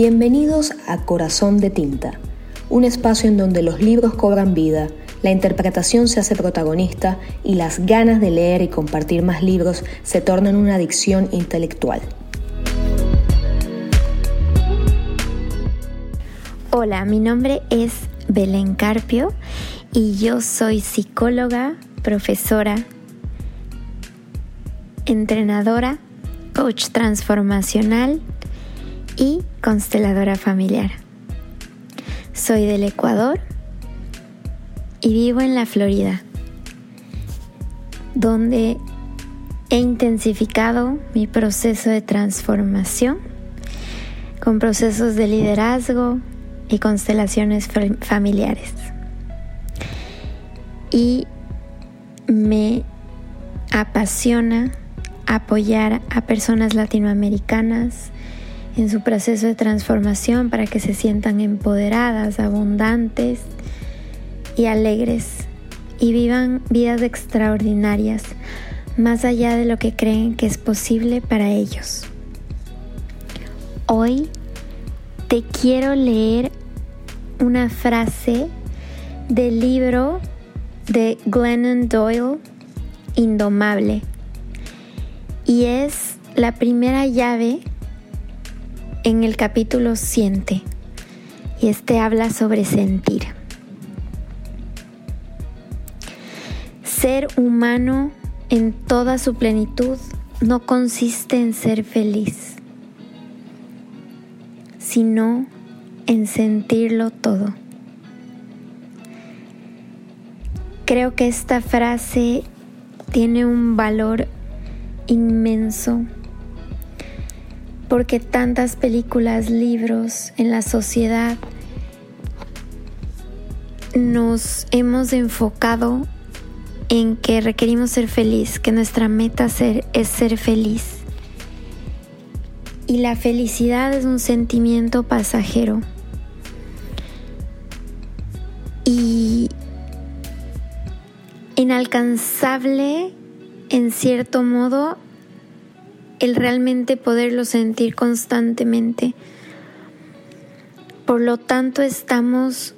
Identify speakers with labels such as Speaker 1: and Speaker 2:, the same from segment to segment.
Speaker 1: Bienvenidos a Corazón de Tinta, un espacio en donde los libros cobran vida, la interpretación se hace protagonista y las ganas de leer y compartir más libros se tornan una adicción intelectual.
Speaker 2: Hola, mi nombre es Belén Carpio y yo soy psicóloga, profesora, entrenadora, coach transformacional y consteladora familiar. Soy del Ecuador y vivo en la Florida, donde he intensificado mi proceso de transformación con procesos de liderazgo y constelaciones familiares. Y me apasiona apoyar a personas latinoamericanas en su proceso de transformación para que se sientan empoderadas, abundantes y alegres y vivan vidas extraordinarias más allá de lo que creen que es posible para ellos. Hoy te quiero leer una frase del libro de Glennon Doyle, Indomable, y es la primera llave en el capítulo Siente, y este habla sobre sentir. Ser humano en toda su plenitud no consiste en ser feliz, sino en sentirlo todo. Creo que esta frase tiene un valor inmenso porque tantas películas, libros en la sociedad nos hemos enfocado en que requerimos ser feliz, que nuestra meta ser, es ser feliz. Y la felicidad es un sentimiento pasajero. Y inalcanzable en cierto modo el realmente poderlo sentir constantemente. Por lo tanto estamos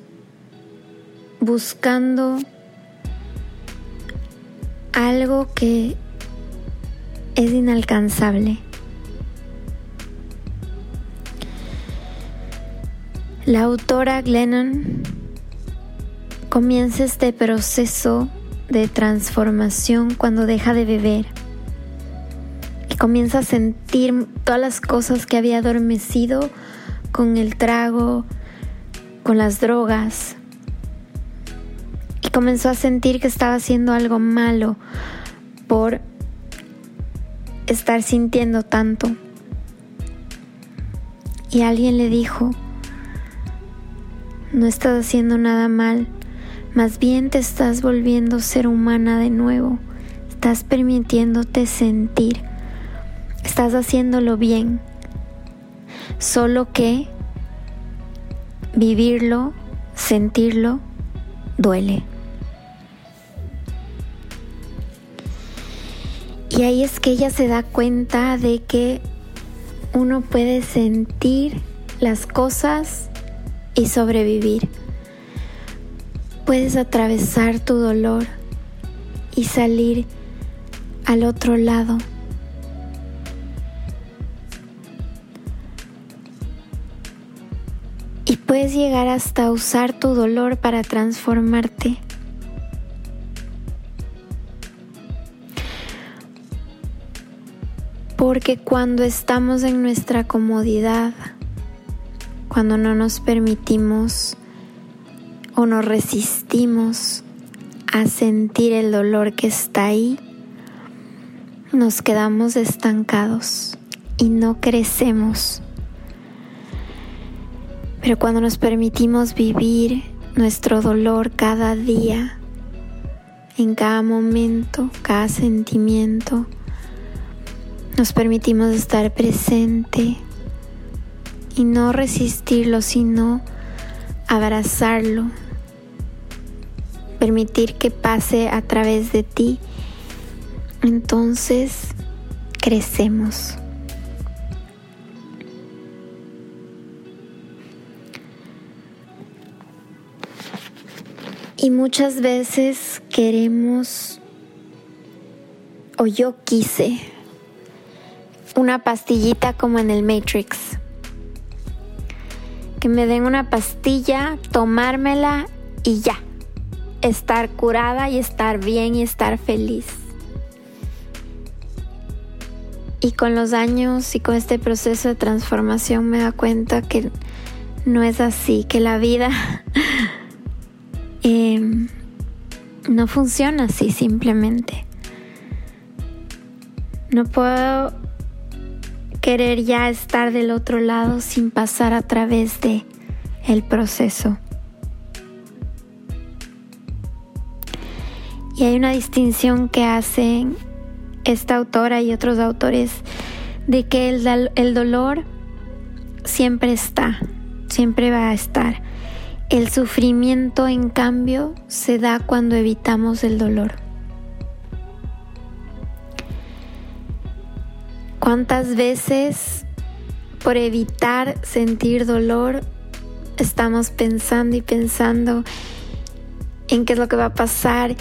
Speaker 2: buscando algo que es inalcanzable. La autora Glennon comienza este proceso de transformación cuando deja de beber y comienza a sentir todas las cosas que había adormecido con el trago, con las drogas, comenzó a sentir que estaba haciendo algo malo por estar sintiendo tanto. Y alguien le dijo, no estás haciendo nada mal, más bien te estás volviendo ser humana de nuevo, estás permitiéndote sentir, estás haciéndolo bien, solo que vivirlo, sentirlo, duele. Y ahí es que ella se da cuenta de que uno puede sentir las cosas y sobrevivir. Puedes atravesar tu dolor y salir al otro lado. Puedes llegar hasta usar tu dolor para transformarte. Porque cuando estamos en nuestra comodidad, cuando no nos permitimos o nos resistimos a sentir el dolor que está ahí, nos quedamos estancados y no crecemos. Pero cuando nos permitimos vivir nuestro dolor cada día, en cada momento, cada sentimiento, nos permitimos estar presente y no resistirlo, sino abrazarlo, permitir que pase a través de ti. Entonces crecemos. Y muchas veces queremos, o yo quise, una pastillita como en el Matrix. Que me den una pastilla, tomármela y ya. Estar curada y estar bien y estar feliz. Y con los años y con este proceso de transformación me da cuenta que no es así, que la vida no funciona así simplemente. No puedo querer ya estar del otro lado sin pasar a través de el proceso. Y hay una distinción que hacen esta autora y otros autores de que el, el dolor siempre está, siempre va a estar. El sufrimiento, en cambio, se da cuando evitamos el dolor. ¿Cuántas veces por evitar sentir dolor estamos pensando y pensando en qué es lo que va a pasar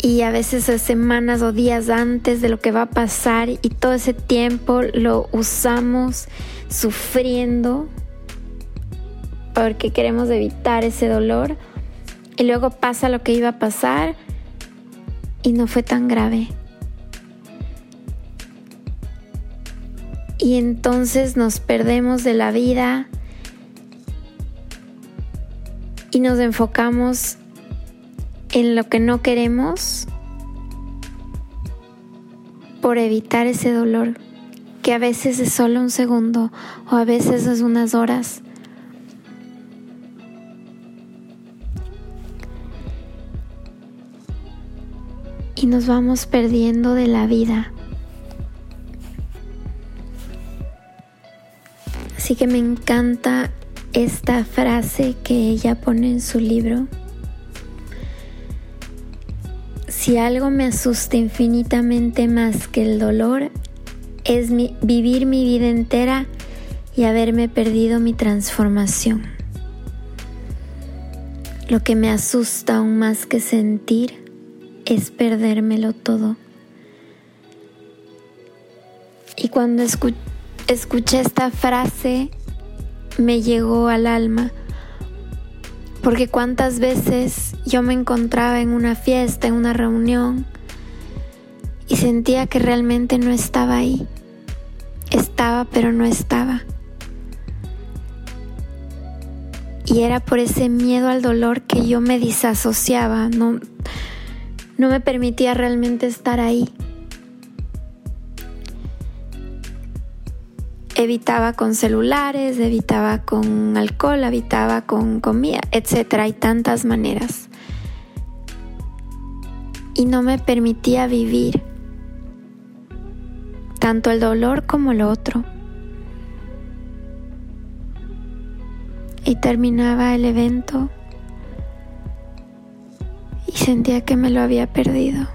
Speaker 2: y a veces semanas o días antes de lo que va a pasar y todo ese tiempo lo usamos sufriendo porque queremos evitar ese dolor y luego pasa lo que iba a pasar y no fue tan grave. Y entonces nos perdemos de la vida y nos enfocamos en lo que no queremos por evitar ese dolor, que a veces es solo un segundo o a veces es unas horas. Nos vamos perdiendo de la vida. Así que me encanta esta frase que ella pone en su libro Si algo me asusta infinitamente más que el dolor, es vivir mi vida entera y haberme perdido mi transformación. Lo que me asusta aún más que sentir es perdérmelo todo. Y cuando escuché esta frase, me llegó al alma porque cuántas veces yo me encontraba en una fiesta, en una reunión, y sentía que realmente no estaba ahí. Estaba, pero no estaba. Y era por ese miedo al dolor que yo me disasociaba, no, no me permitía realmente estar ahí. evitaba con celulares, evitaba con alcohol, evitaba con comida, etc. Hay tantas maneras. Y no me permitía vivir tanto el dolor como lo otro. Y terminaba el evento sentía que me lo había perdido.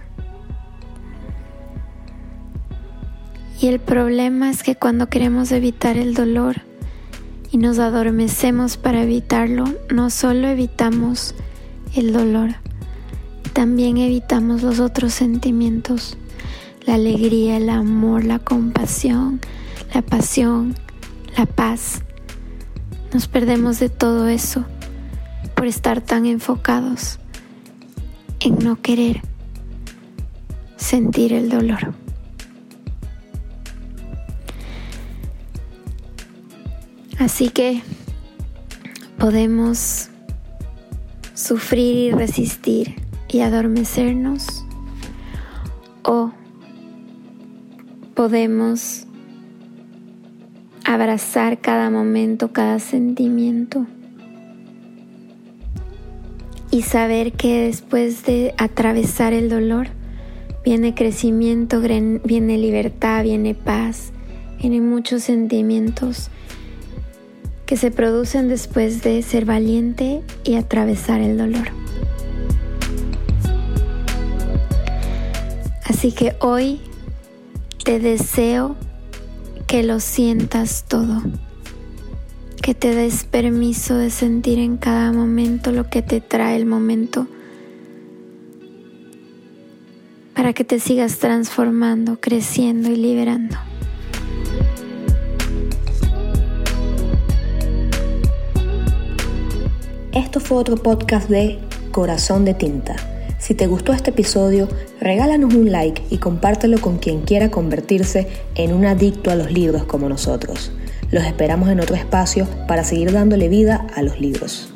Speaker 2: Y el problema es que cuando queremos evitar el dolor y nos adormecemos para evitarlo, no solo evitamos el dolor, también evitamos los otros sentimientos, la alegría, el amor, la compasión, la pasión, la paz. Nos perdemos de todo eso por estar tan enfocados en no querer sentir el dolor. Así que podemos sufrir y resistir y adormecernos o podemos abrazar cada momento, cada sentimiento y saber que después de atravesar el dolor viene crecimiento, viene libertad, viene paz, vienen muchos sentimientos que se producen después de ser valiente y atravesar el dolor. Así que hoy te deseo que lo sientas todo, que te des permiso de sentir en cada momento lo que te trae el momento para que te sigas transformando, creciendo y liberando.
Speaker 1: Esto fue otro podcast de Corazón de Tinta. Si te gustó este episodio, regálanos un like y compártelo con quien quiera convertirse en un adicto a los libros como nosotros. Los esperamos en otro espacio para seguir dándole vida a los libros.